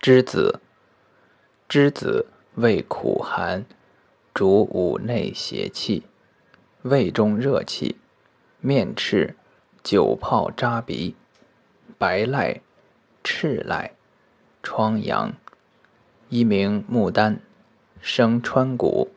栀子栀子味苦寒，主五内邪气，胃中热气，面赤，久泡扎鼻，白赖赤赖疮疡，一名牡丹，生川谷。